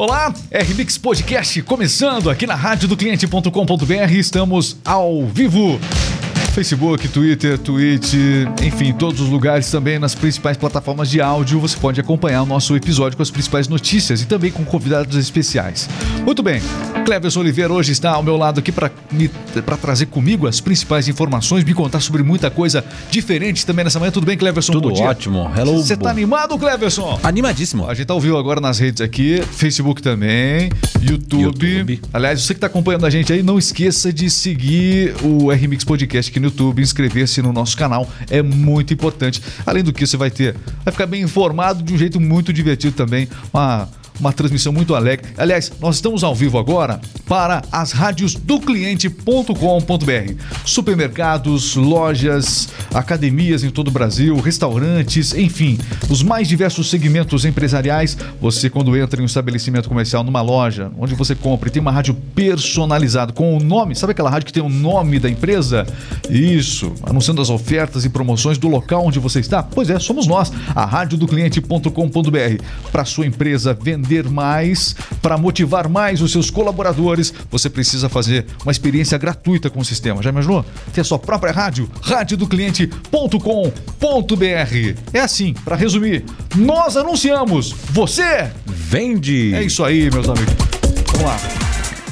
Olá, RMix Podcast começando aqui na rádio do cliente.com.br. Estamos ao vivo. Facebook, Twitter, Twitch, enfim, todos os lugares também nas principais plataformas de áudio. Você pode acompanhar o nosso episódio com as principais notícias e também com convidados especiais. Muito bem, Cleverson Oliveira hoje está ao meu lado aqui para trazer comigo as principais informações, me contar sobre muita coisa diferente também nessa manhã. Tudo bem, Cleverson? Tudo ótimo. Hello. Você está animado, Cleverson? Animadíssimo. A gente tá ao vivo agora nas redes aqui, Facebook também, YouTube. YouTube. Aliás, você que está acompanhando a gente aí, não esqueça de seguir o RMix Podcast aqui no YouTube, inscrever-se no nosso canal é muito importante. Além do que você vai ter, vai ficar bem informado de um jeito muito divertido também. Uma uma transmissão muito alegre. Aliás, nós estamos ao vivo agora para as rádios do cliente.com.br. Supermercados, lojas, academias em todo o Brasil, restaurantes, enfim, os mais diversos segmentos empresariais. Você, quando entra em um estabelecimento comercial, numa loja, onde você compra e tem uma rádio personalizada com o nome, sabe aquela rádio que tem o nome da empresa? Isso, anunciando as ofertas e promoções do local onde você está? Pois é, somos nós, a rádio do cliente.com.br. Para sua empresa vender vender mais, para motivar mais os seus colaboradores, você precisa fazer uma experiência gratuita com o sistema. Já imaginou? Ter a sua própria rádio, radiodocliente.com.br. É assim, para resumir, nós anunciamos, você vende. É isso aí, meus amigos. Vamos lá.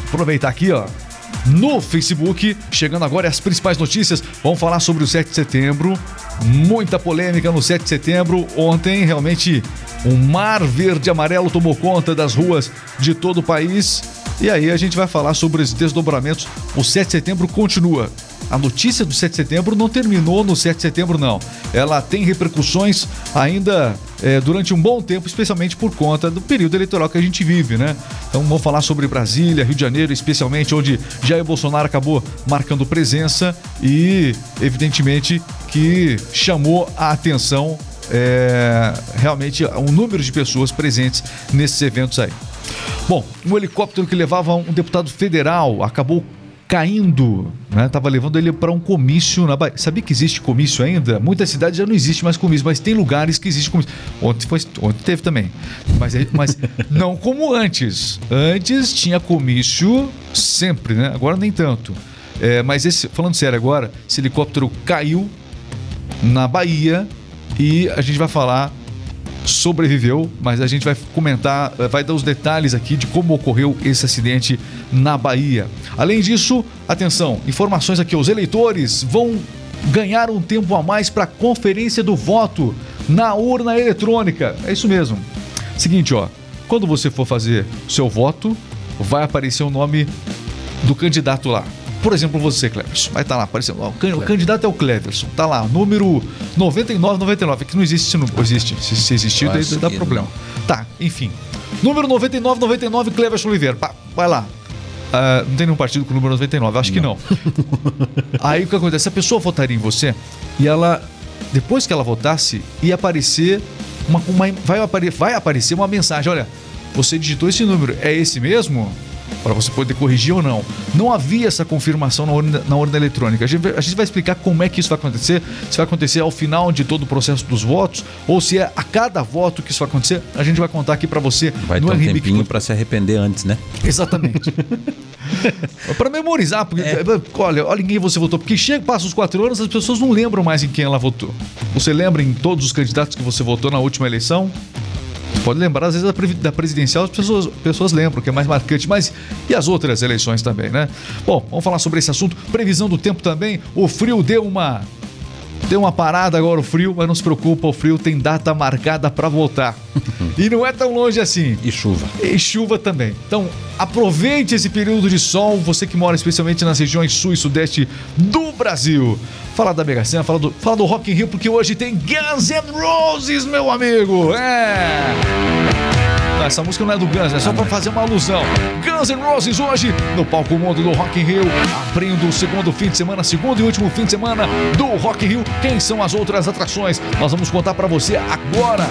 Aproveitar aqui, ó no Facebook. Chegando agora as principais notícias. Vamos falar sobre o 7 de setembro. Muita polêmica no 7 de setembro. Ontem, realmente, um mar verde amarelo tomou conta das ruas de todo o país. E aí a gente vai falar sobre os desdobramentos. O 7 de setembro continua. A notícia do 7 de setembro não terminou no 7 de setembro, não. Ela tem repercussões ainda é, durante um bom tempo, especialmente por conta do período eleitoral que a gente vive, né? Então vamos falar sobre Brasília, Rio de Janeiro, especialmente onde Jair Bolsonaro acabou marcando presença e, evidentemente, que chamou a atenção é, realmente um número de pessoas presentes nesses eventos aí. Bom, um helicóptero que levava um deputado federal acabou caindo, né? Tava levando ele para um comício na Bahia. Sabia que existe comício ainda? Muitas cidades já não existe mais comício, mas tem lugares que existe comício. Ontem, foi, ontem teve também, mas, mas não como antes. Antes tinha comício sempre, né? Agora nem tanto. É, mas esse, falando sério agora, esse helicóptero caiu na Bahia e a gente vai falar sobreviveu, mas a gente vai comentar, eh, vai dar os detalhes aqui de como ocorreu esse acidente na Bahia. Além disso, atenção, informações aqui: os eleitores vão ganhar um tempo a mais para a conferência do voto na urna eletrônica. É isso mesmo. Seguinte, ó, quando você for fazer seu voto, vai aparecer o nome do candidato lá. Por exemplo, você, Cleverson. Vai estar tá lá aparecendo. O candidato é o Cleverson. Tá lá, número 9999. Que não existe, não existe. Se, se existir, daí dá problema. Tá, enfim. Número 9999, Cleverson Oliveira. vai lá. Uh, não tem nenhum partido com o número 99, acho não. que não. Aí o que acontece? A pessoa votaria em você e ela, depois que ela votasse, ia aparecer uma, uma vai, apare, vai aparecer uma mensagem: olha, você digitou esse número, é esse mesmo? Para você poder corrigir ou não. Não havia essa confirmação na urna, na urna eletrônica. A gente, a gente, vai explicar como é que isso vai acontecer, se vai acontecer ao final de todo o processo dos votos ou se é a cada voto que isso vai acontecer. A gente vai contar aqui para você. Vai no ter um tempinho para se arrepender antes, né? Exatamente. para memorizar, porque é. olha, olha em quem você votou, porque chega, passa os quatro anos, as pessoas não lembram mais em quem ela votou. Você lembra em todos os candidatos que você votou na última eleição? Pode lembrar, às vezes, da presidencial, as pessoas, pessoas lembram, que é mais marcante, mas e as outras eleições também, né? Bom, vamos falar sobre esse assunto. Previsão do tempo também. O frio deu uma. Deu uma parada agora o frio, mas não se preocupa, o frio tem data marcada para voltar. e não é tão longe assim. E chuva. E chuva também. Então, aproveite esse período de sol, você que mora especialmente nas regiões sul e sudeste do Brasil. Fala da Mega Sena, fala do, fala do Rock in Rio, porque hoje tem Guns N' Roses, meu amigo. É. Essa música não é do Guns, é só para fazer uma alusão. Guns N' Roses hoje no palco mundo do Rock in Rio, abrindo o segundo fim de semana, segundo e último fim de semana do Rock in Rio. Quem são as outras atrações? Nós vamos contar para você agora.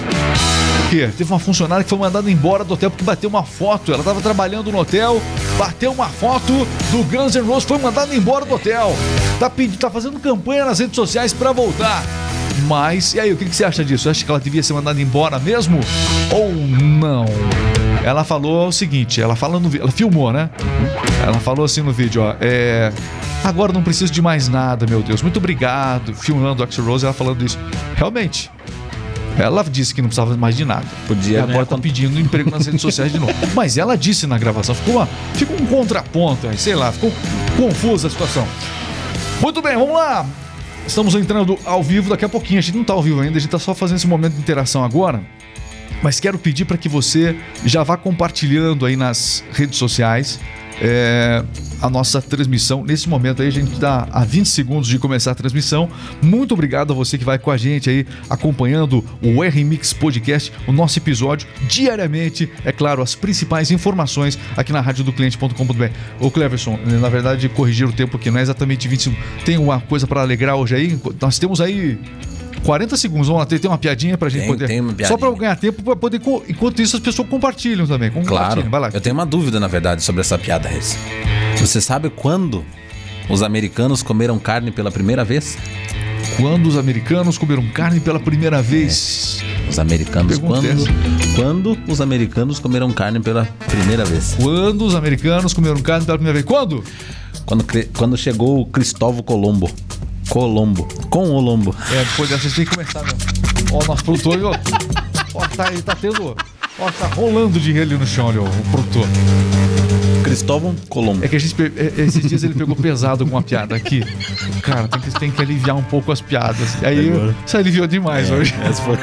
O quê? Teve uma funcionária que foi mandada embora do hotel porque bateu uma foto. Ela estava trabalhando no hotel, bateu uma foto do Guns N' Roses, foi mandada embora do hotel. Tá, pedindo, tá fazendo campanha nas redes sociais para voltar. Mas, e aí, o que, que você acha disso? Acha que ela devia ser mandada embora mesmo? Ou não? ela falou o seguinte, ela fala no ela filmou, né? Ela falou assim no vídeo, ó, é, agora não preciso de mais nada, meu Deus. Muito obrigado. Filmando o Axel Rose, ela falando isso. Realmente, ela disse que não precisava mais de nada. Podia, e agora né, tá pedindo emprego nas redes sociais de novo. Mas ela disse na gravação, ficou, uma, ficou um contraponto aí, sei lá, ficou confusa a situação. Muito bem, vamos lá. Estamos entrando ao vivo daqui a pouquinho. A gente não tá ao vivo ainda, a gente tá só fazendo esse momento de interação agora. Mas quero pedir para que você já vá compartilhando aí nas redes sociais é, a nossa transmissão. Nesse momento aí, a gente está a 20 segundos de começar a transmissão. Muito obrigado a você que vai com a gente aí, acompanhando o R-Mix Podcast, o nosso episódio diariamente. É claro, as principais informações aqui na rádio do cliente.com.br. Ô Cleverson, na verdade, corrigir o tempo aqui, não é exatamente 20 segundos. Tem uma coisa para alegrar hoje aí? Nós temos aí 40 segundos, vamos lá, tem, tem uma piadinha pra gente Tem- poder. tem uma Só piadinha. pra eu ganhar tempo, pra poder. Enquanto isso, as pessoas compartilham também. Claro. Compartilham, vai lá. Eu tenho uma dúvida, na verdade, sobre essa piada, Reis. Você sabe quando os americanos comeram carne pela primeira vez? Quando os americanos comeram carne pela primeira vez. Os americanos quando? essa. Quando os americanos comeram carne pela primeira vez? Quando os americanos comeram carne pela primeira vez? Quando? Quando, quando chegou o Cristóvão Colombo. Colombo. Com o lombo. É, depois dessa a gente tem que começar mesmo. Ó, o nosso produtor, ó. Ó, tá, ele tá tendo. Ó, tá rolando dinheiro ali no chão, ali, ó, o produtor. Cristóvão Colombo. É que a gente. pe- é- Esses dias ele pegou pesado com uma piada aqui. Cara, tem que, tem que aliviar um pouco as piadas. E aí, Agora. você aliviou demais hoje. Essa foi...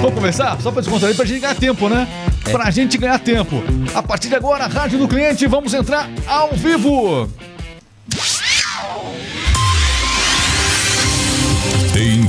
Vamos começar? Só pra descontrair pra gente ganhar tempo, né? Pra gente ganhar tempo. A partir de agora, Rádio do Cliente, vamos entrar ao vivo.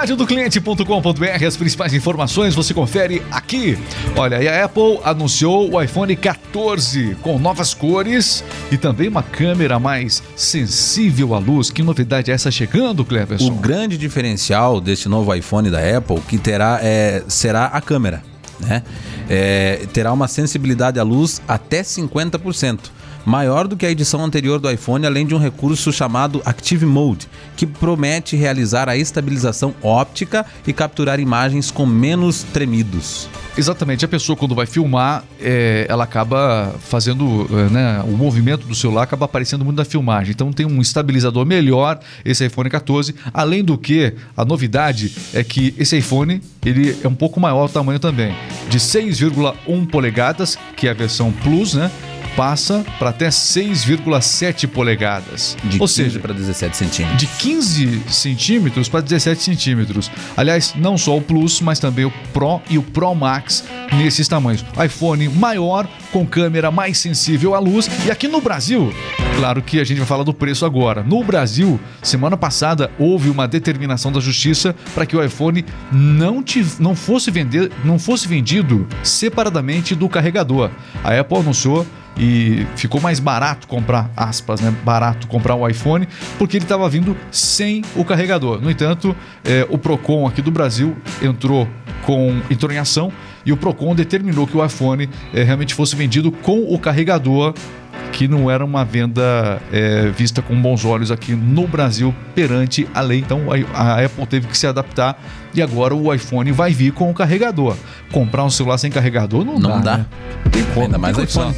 radiodocliente.com.br, as principais informações você confere aqui. Olha, e a Apple anunciou o iPhone 14 com novas cores e também uma câmera mais sensível à luz. Que novidade é essa chegando, O Cleverson? grande diferencial deste novo iPhone da Apple que terá é, será a câmera, né? É, terá uma sensibilidade à luz até 50%, maior do que a edição anterior do iPhone, além de um recurso chamado Active Mode, que promete realizar a estabilização óptica e capturar imagens com menos tremidos. Exatamente, a pessoa quando vai filmar, é, ela acaba fazendo, é, né, o movimento do celular acaba aparecendo muito na filmagem. Então tem um estabilizador melhor esse iPhone 14. Além do que, a novidade é que esse iPhone ele é um pouco maior o tamanho também, de 6,1 polegadas, que é a versão Plus, né? Passa para até 6,7 polegadas. De Ou 15 seja, para 17 centímetros. de 15 centímetros para 17 centímetros. Aliás, não só o Plus, mas também o Pro e o Pro Max nesses tamanhos. iPhone maior, com câmera mais sensível à luz. E aqui no Brasil, claro que a gente vai falar do preço agora. No Brasil, semana passada, houve uma determinação da justiça para que o iPhone não, tiv- não, fosse vender, não fosse vendido separadamente do carregador. A Apple anunciou e ficou mais barato comprar, aspas, né? Barato comprar o iPhone, porque ele estava vindo sem o carregador. No entanto, eh, o Procon aqui do Brasil entrou com entrou em ação e o Procon determinou que o iPhone eh, realmente fosse vendido com o carregador que não era uma venda eh, vista com bons olhos aqui no Brasil perante a lei. Então a, Apple teve que se adaptar e agora o iPhone vai vir com o carregador. Comprar um celular sem carregador não, Não dá. né? Não tem como, Ainda mais iPhone.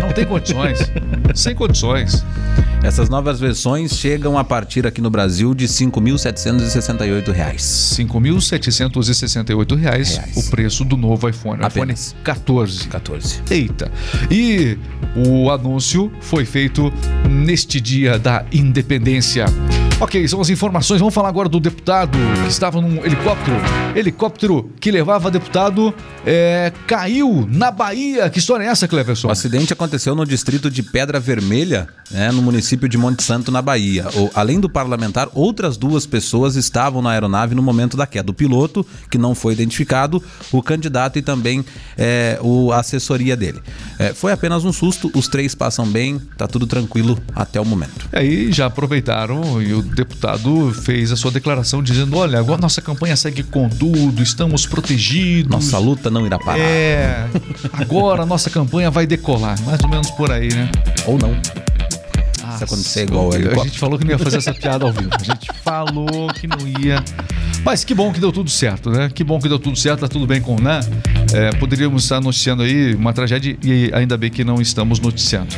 Não tem condições. sem condições. Essas novas versões chegam a partir aqui no Brasil de 5.768 reais. 5.768 reais Reais. o preço do novo iPhone. Apenas. iPhone 14. 14. Eita! E o anúncio foi feito neste dia da independência. Ok, são as informações. Vamos falar agora do deputado que estava num helicóptero. Helicóptero que levava deputado é, caiu na Bahia. Que história é essa, Cleverson? O acidente aconteceu no distrito de Pedra Vermelha, né, no município de Monte Santo, na Bahia. O- além do parlamentar, outras duas pessoas estavam na aeronave no momento da queda. O piloto, que não foi identificado, o candidato e também é, o, a assessoria dele. É, foi apenas um susto, os três passam bem, tá tudo tranquilo até o momento. E aí já aproveitaram e o deputado fez a sua declaração dizendo: olha, agora nossa campanha segue com tudo, estamos protegidos. Nossa luta não irá parar. É, agora a nossa campanha vai decolar, mais ou menos por aí, né? Ou não. Se acontecer igual a ele. gente falou que não ia fazer essa piada ao vivo. A gente falou que não ia. Mas que bom que deu tudo certo, né? Que bom que deu tudo certo, tá tudo bem com o Né? É, poderíamos estar noticiando aí uma tragédia e ainda bem que não estamos noticiando.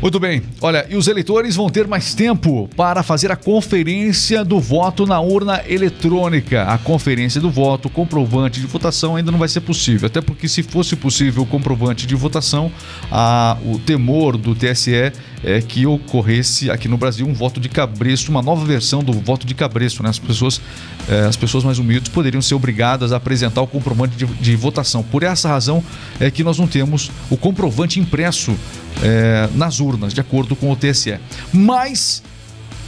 Muito bem. Olha, e os eleitores vão ter mais tempo para fazer a conferência do voto na urna eletrônica. A conferência do voto, comprovante de votação ainda não vai ser possível. Até porque se fosse possível o comprovante de votação, a, o temor do TSE é que ocorresse aqui no Brasil um voto de cabresto, uma nova versão do voto de cabresto, né? As pessoas, eh, as pessoas mais humildes poderiam ser obrigadas a apresentar o comprovante de, de votação. Por essa razão é que nós não temos o comprovante impresso eh, nas urnas, de acordo com o TSE. Mas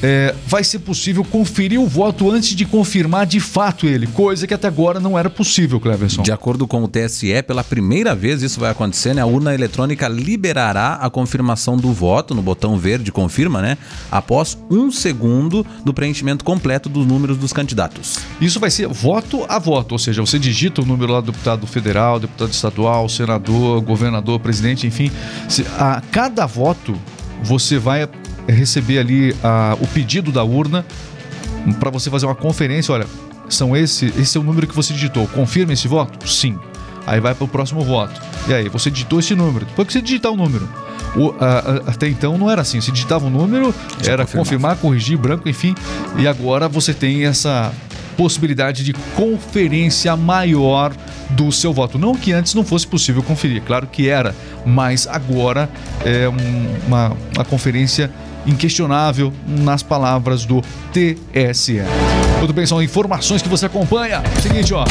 é, vai ser possível conferir o voto antes de confirmar de fato ele, coisa que até agora não era possível, Cleverson. De acordo com o TSE, pela primeira vez isso vai acontecer, né? A urna eletrônica liberará a confirmação do voto no botão verde confirma, né? Após um segundo do preenchimento completo dos números dos candidatos. Isso vai ser voto a voto, ou seja, você digita o número lá do deputado federal, deputado estadual, senador, governador, presidente, enfim. A cada voto você vai receber ali a- o pedido da urna para você fazer uma conferência. Olha, são esse, esse é o número que você digitou. Confirma esse voto? Sim. Aí vai para o próximo voto. E aí, você digitou esse número. Depois que você digitar o número. O- a- a- até então não era assim. Você digitava um número, Já era confirmar, corrigir, branco, enfim. E agora você tem essa possibilidade de conferência maior do seu voto. Não que antes não fosse possível conferir, claro que era, mas agora é um- uma, uma conferência inquestionável nas palavras do TSE. Muito bem, são informações que você acompanha. Seguinte, ó.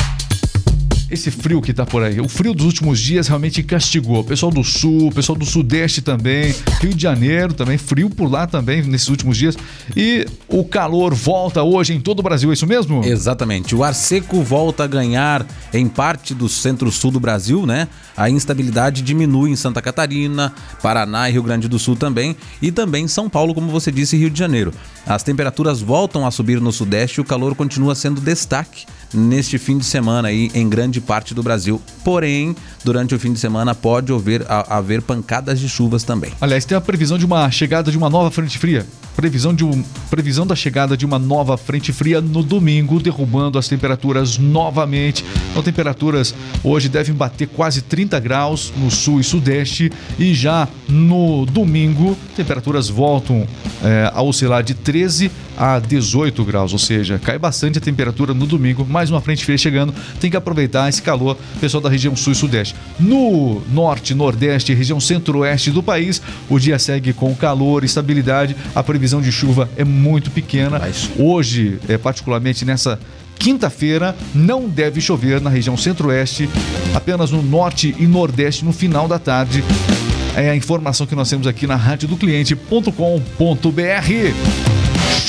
Esse frio que tá por aí, o frio dos últimos dias realmente castigou. Pessoal do sul, pessoal do sudeste também, Rio de Janeiro também, frio por lá também nesses últimos dias. E o calor volta hoje em todo o Brasil, é isso mesmo? Exatamente. O ar seco volta a ganhar em parte do centro-sul do Brasil, né? A instabilidade diminui em Santa Catarina, Paraná e Rio Grande do Sul também, e também São Paulo, como você disse, Rio de Janeiro. As temperaturas voltam a subir no sudeste e o calor continua sendo destaque neste fim de semana aí em grande parte do Brasil. Porém, durante o fim de semana pode haver, haver pancadas de chuvas também. Aliás, tem a previsão de uma chegada de uma nova frente fria. Previsão, de um, previsão da chegada de uma nova frente fria no domingo, derrubando as temperaturas novamente. Então, temperaturas hoje devem bater quase 30 graus no sul e sudeste. E já no domingo, temperaturas voltam é, a oscilar de 13 a 18 graus. Ou seja, cai bastante a temperatura no domingo. Mais uma frente fria chegando. Tem que aproveitar esse calor, pessoal da região sul e sudeste. No norte, nordeste e região centro-oeste do país, o dia segue com calor, estabilidade. A previsão de chuva é muito pequena. Hoje, é, particularmente nessa quinta-feira, não deve chover na região centro-oeste, apenas no norte e nordeste no final da tarde. É a informação que nós temos aqui na radiodocliente.com.br.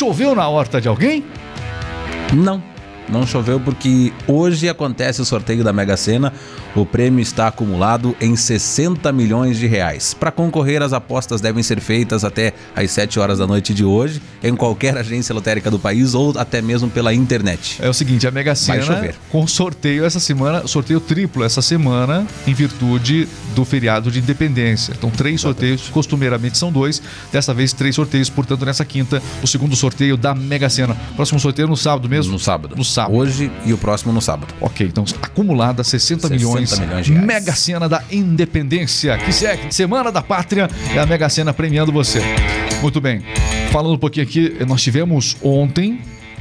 Choveu na horta de alguém? Não, não choveu porque hoje acontece o sorteio da Mega Sena. O prêmio está acumulado em 60 milhões de reais. Para concorrer, as apostas devem ser feitas até às 7 horas da noite de hoje, em qualquer agência lotérica do país ou até mesmo pela internet. É o seguinte, a Mega Vai Sena chover. com sorteio essa semana, sorteio triplo essa semana, em virtude do feriado de independência. Então, três sorteios, costumeiramente são dois, dessa vez três sorteios, portanto, nessa quinta, o segundo sorteio da Mega Sena. Próximo sorteio no sábado mesmo? No sábado. No sábado. Hoje e o próximo no sábado. Ok, então acumulada 60, 60 milhões, milhões de reais. Mega Sena da Independência, que segue Semana da Pátria, é a Mega Sena premiando você. Muito bem. Falando um pouquinho aqui, nós tivemos ontem,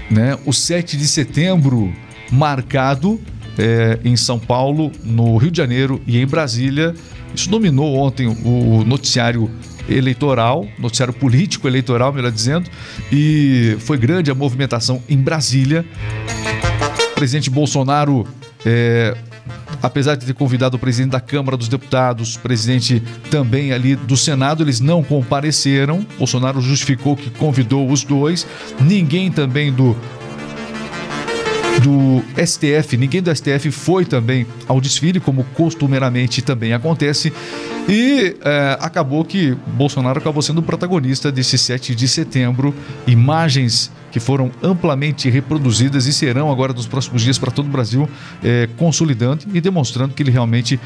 né, o 7 de setembro marcado é, em São Paulo, no Rio de Janeiro e em Brasília. Isso dominou ontem o noticiário eleitoral, noticiário político eleitoral, melhor dizendo, e foi grande a movimentação em Brasília. O presidente Bolsonaro é, apesar de ter convidado o presidente da Câmara dos Deputados, presidente também ali do Senado, eles não compareceram. Bolsonaro justificou que convidou os dois. Ninguém também do do STF, ninguém do STF foi também ao desfile, como costumeiramente também acontece. E é, acabou que Bolsonaro acabou sendo o protagonista desse 7 de setembro. Imagens que foram amplamente reproduzidas e serão agora nos próximos dias para todo o Brasil, é, consolidando e demonstrando que ele realmente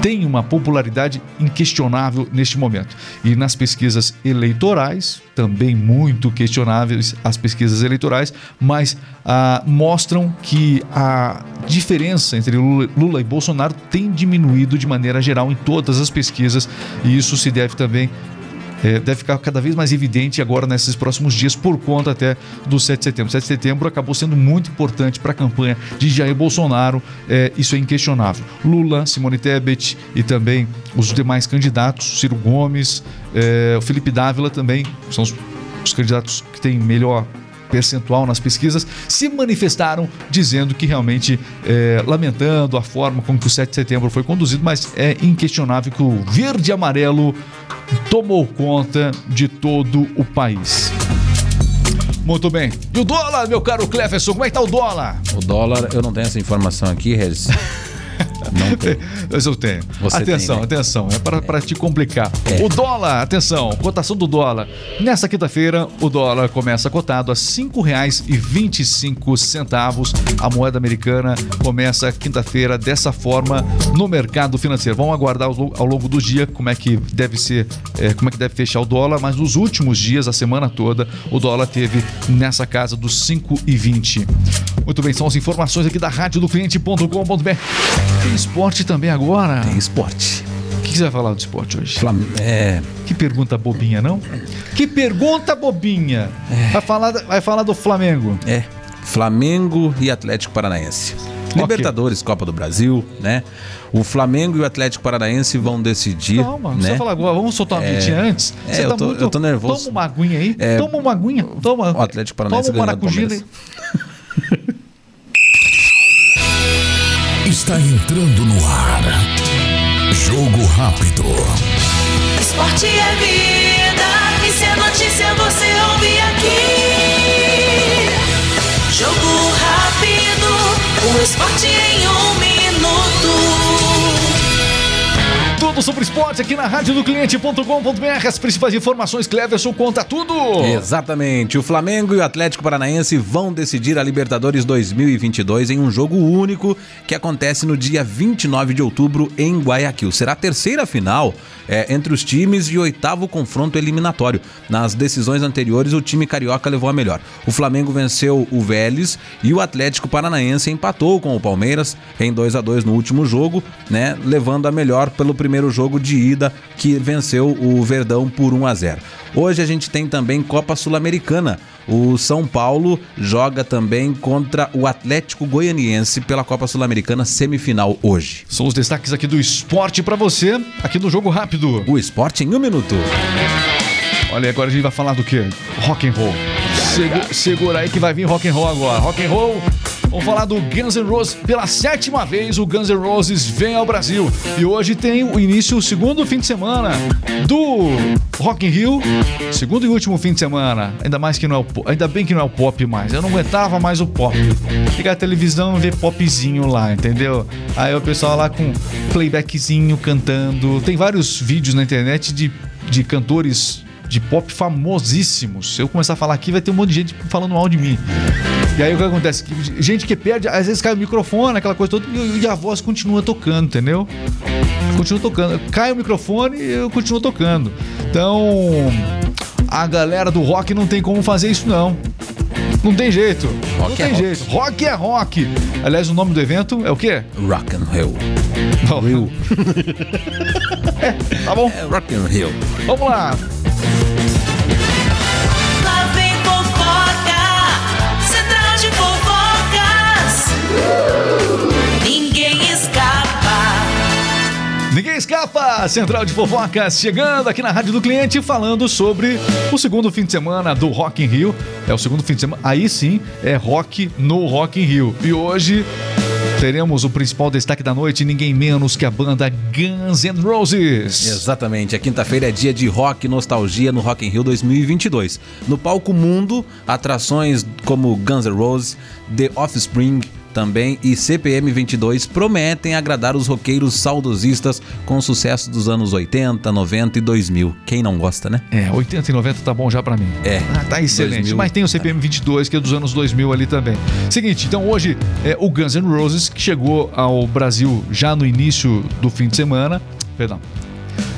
tem uma popularidade inquestionável neste momento. E nas pesquisas eleitorais, também muito questionáveis as pesquisas eleitorais, mas ah, mostram que a diferença entre Lula, Lula e Bolsonaro tem diminuído de maneira geral em todas as pesquisas, e isso se deve também é, deve ficar cada vez mais evidente agora nesses próximos dias por conta até do 7 de setembro. 7 de setembro acabou sendo muito importante para a campanha de Jair Bolsonaro, é, isso é inquestionável. Lula, Simone Tebet e também os demais candidatos, Ciro Gomes, é, o Felipe Dávila também, são os, os candidatos que têm melhor percentual nas pesquisas, se manifestaram dizendo que realmente, é, lamentando a forma como que o 7 de setembro foi conduzido, mas é inquestionável que o verde e amarelo tomou conta de todo o país. Muito bem. E o dólar, meu caro Cleferson, como é que tá o dólar? O dólar, eu não tenho essa informação aqui, Regis. Não tem. Mas eu tenho. Você atenção, tem, né? atenção. É para, para te complicar. É. O dólar, atenção, cotação do dólar. Nessa quinta-feira, o dólar começa cotado a R$ 5,25. A moeda americana começa quinta-feira dessa forma no mercado financeiro. Vamos aguardar ao longo do dia como é que deve ser, é, como é que deve fechar o dólar, mas nos últimos dias, a semana toda, o dólar teve nessa casa dos 5,20. Muito bem, são as informações aqui da rádio do cliente.com.br. Esporte também agora. Tem esporte. O que que você vai falar do esporte hoje? Flam- É, Que pergunta bobinha, não? Que pergunta bobinha! Vai, falar, vai falar do Flamengo. é. Flamengo e Atlético Paranaense. Libertadores, Copa do Brasil, né? O Flamengo e o Atlético Paranaense vão decidir, Calma, não né? precisa falar agora. Vamos soltar uma É. vinhetinha antes. É, Você tá eu tô- eu tô nervoso. Toma uma aguinha aí. É. Toma uma aguinha. Toma. O Atlético Paranaense Toma um ganhou Está entrando no ar. Jogo rápido. Esporte é vida, e se é notícia você ouve aqui. Jogo rápido, o esporte em um minuto. Tudo sobre esporte aqui na rádio do cliente.com.br. As principais informações, Cleverson conta tudo. Exatamente. O Flamengo e o Atlético Paranaense vão decidir a Libertadores 2022 em um jogo único que acontece no dia 29 de outubro em Guayaquil. Será a terceira final é, entre os times e oitavo confronto eliminatório. Nas decisões anteriores, o time carioca levou a melhor. O Flamengo venceu o Vélez e o Atlético Paranaense empatou com o Palmeiras em 2 a 2 no último jogo, né, levando a melhor pelo primeiro jogo de ida que venceu o Verdão por 1 a 0. Hoje a gente tem também Copa Sul-Americana. O São Paulo joga também contra o Atlético Goianiense pela Copa Sul-Americana semifinal hoje. São os destaques aqui do esporte pra você, aqui no Jogo Rápido. O esporte em um minuto. Olha, agora a gente vai falar do quê? Rock and roll. Segu- segura aí que vai vir rock and roll agora. Rock and roll. Vamos falar do Guns N' Roses. Pela sétima vez, o Guns N' Roses vem ao Brasil. E hoje tem o início, o segundo fim de semana do Rock in Rio. Segundo e último fim de semana. Ainda mais que não é o ainda bem que não é o pop mais. Eu não aguentava mais o pop. Ligar a televisão e ver popzinho lá, entendeu? Aí o pessoal lá com playbackzinho cantando. Tem vários vídeos na internet de, de cantores de pop famosíssimos. Se eu começar a falar aqui, vai ter um monte de gente falando mal de mim. E aí o que acontece? Gente que perde, às vezes cai o microfone, aquela coisa toda, e, a voz continua tocando, entendeu? Continua tocando. Cai o microfone e eu continuo tocando. Então, a galera do rock não tem como fazer isso, não. Não tem jeito. não Rock é tem jeito. Rock é rock. Aliás, o nome do evento é o quê? Rock and Roll. Rio. tá bom? É Rock and Roll. Vamos lá. Lá vem fofoca, central de fofocas. Ninguém escapa. Ninguém escapa! Central de Fofocas chegando aqui na Rádio do Cliente falando sobre o segundo fim de semana do Rock in Rio. É o segundo fim de semana. Aí sim é rock no Rock in Rio. E hoje teremos o principal destaque da noite, ninguém menos que a banda Guns N' Roses. Exatamente. A quinta-feira é dia de rock nostalgia no Rock in Rio 2022. No palco mundo, atrações como Guns N' Roses, The Offspring, também e CPM 22 prometem agradar os roqueiros saudosistas com sucesso dos anos 80, 90 e 2000. Quem não gosta, né? É, 80 e 90 tá bom já pra mim. É. Ah, tá excelente. 2000. Mas tem o CPM 22, que é dos anos 2000 ali também. Seguinte, então hoje é o Guns N' Roses, que chegou ao Brasil já no início do fim de semana. Perdão.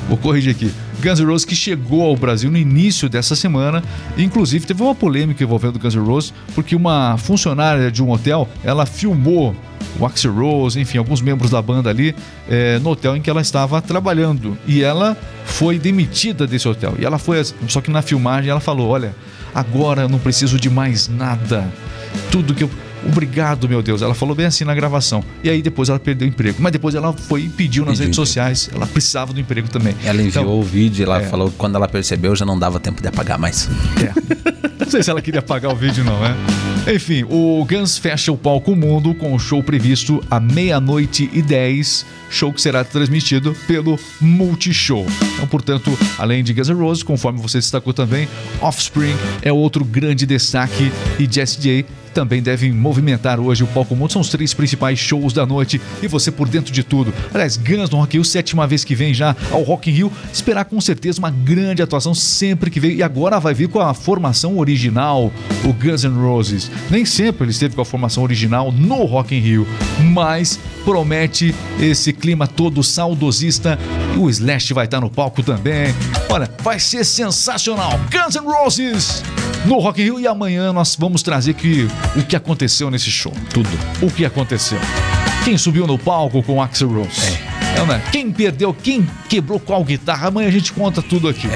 Vou corrigir aqui. Guns N' Roses que chegou ao Brasil no início dessa semana. Inclusive, teve uma polêmica envolvendo Guns N' Roses, porque uma funcionária de um hotel, ela filmou o Axl Rose, enfim, alguns membros da banda ali, eh, no hotel em que ela estava trabalhando. E ela foi demitida desse hotel. E ela foi, só que na filmagem ela falou, olha, agora eu não preciso de mais nada. Tudo que eu... Obrigado, meu Deus. Ela falou bem assim na gravação. E aí depois ela perdeu o emprego. Mas depois ela foi e pediu nas Pediu redes sociais. Ela precisava do emprego também. Ela enviou Então, o vídeo e ela é. falou que quando ela percebeu já não dava tempo de apagar mais. É. Não sei se ela queria apagar o vídeo, não, né? Enfim, o Guns fecha o palco mundo com o show previsto à meia-noite e 10, show que será transmitido pelo Multishow. Então, portanto, além de Guns N' Roses, conforme você destacou também, Offspring é outro grande destaque e Jesse J também devem movimentar hoje o palco mundo. São os três principais shows da noite e você por dentro de tudo. Aliás, Guns no Rock Rio, sétima vez que vem já ao Rock in Rio. Esperar com certeza uma grande atuação sempre que vem. E agora vai vir com a formação original, o Guns N' Roses. Nem sempre ele esteve com a formação original no Rock in Rio, mas promete esse clima todo saudosista. O Slash vai estar no palco também. Olha, vai ser sensacional. Guns N' Roses no Rock in Rio e amanhã nós vamos trazer que, o que aconteceu nesse show. Tudo. O que aconteceu. Quem subiu no palco com o Axel Rose. É. né? Quem perdeu, quem quebrou qual guitarra. Amanhã a gente conta tudo aqui.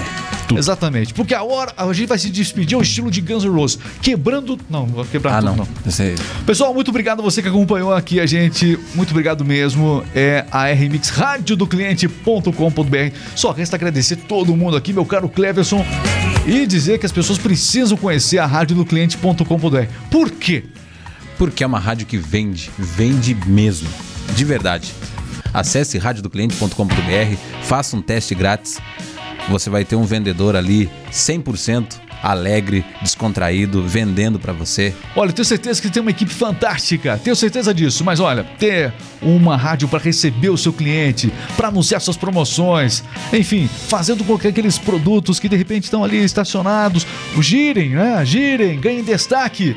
Tudo. Exatamente. Porque a hora a gente vai se despedir ao estilo de Guns N' Roses. Quebrando. Não, não vou quebrar Ah, tudo, não. não. Pessoal, muito obrigado a você que acompanhou aqui a gente. Muito obrigado mesmo. É a RMix Rádio do Cliente.com.br. Só resta agradecer todo mundo aqui, meu caro Cleverson, e dizer que as pessoas precisam conhecer a Rádio do Cliente.com.br. Por quê? Porque é uma rádio que vende, vende mesmo, de verdade. Acesse radiodocliente.com.br, faça um teste grátis. Você vai ter um vendedor ali 100% alegre, descontraído, vendendo para você. Olha, tenho certeza que tem uma equipe fantástica, tenho certeza disso. Mas olha, ter uma rádio para receber o seu cliente, para anunciar suas promoções, enfim, fazendo com que aqueles produtos que de repente estão ali estacionados girem, né? Girem, ganhem destaque.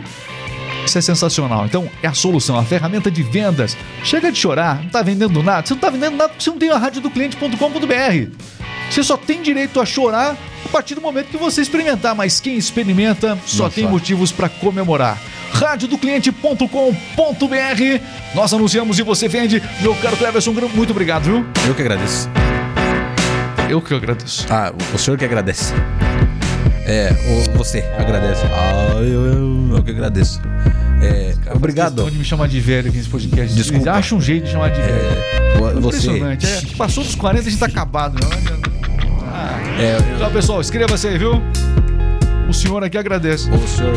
Isso é sensacional. Então, é a solução, a ferramenta de vendas. Chega de chorar, não está vendendo nada. Você não está vendendo nada porque você não tem a rádio do cliente.com.br. Você só tem direito a chorar a partir do momento que você experimentar, mas quem experimenta só Não tem motivos para comemorar. Radiodocliente.com.br Nós anunciamos e você vende. Meu caro Cleverson, muito obrigado, viu? Eu que agradeço. Eu que agradeço. Ah, o senhor que agradece. É, o- você agradece. Ah, eu, eu, eu que agradeço. É, obrigado. Questão de me chamar de velho aqui nesse podcast. Desculpa. Acha um jeito de chamar de velho. É, você. Impressionante. É, passou dos 40 a gente tá acabado. Né? Ah. É, Então, pessoal, inscreva-se aí, viu? O senhor aqui agradece. o senhor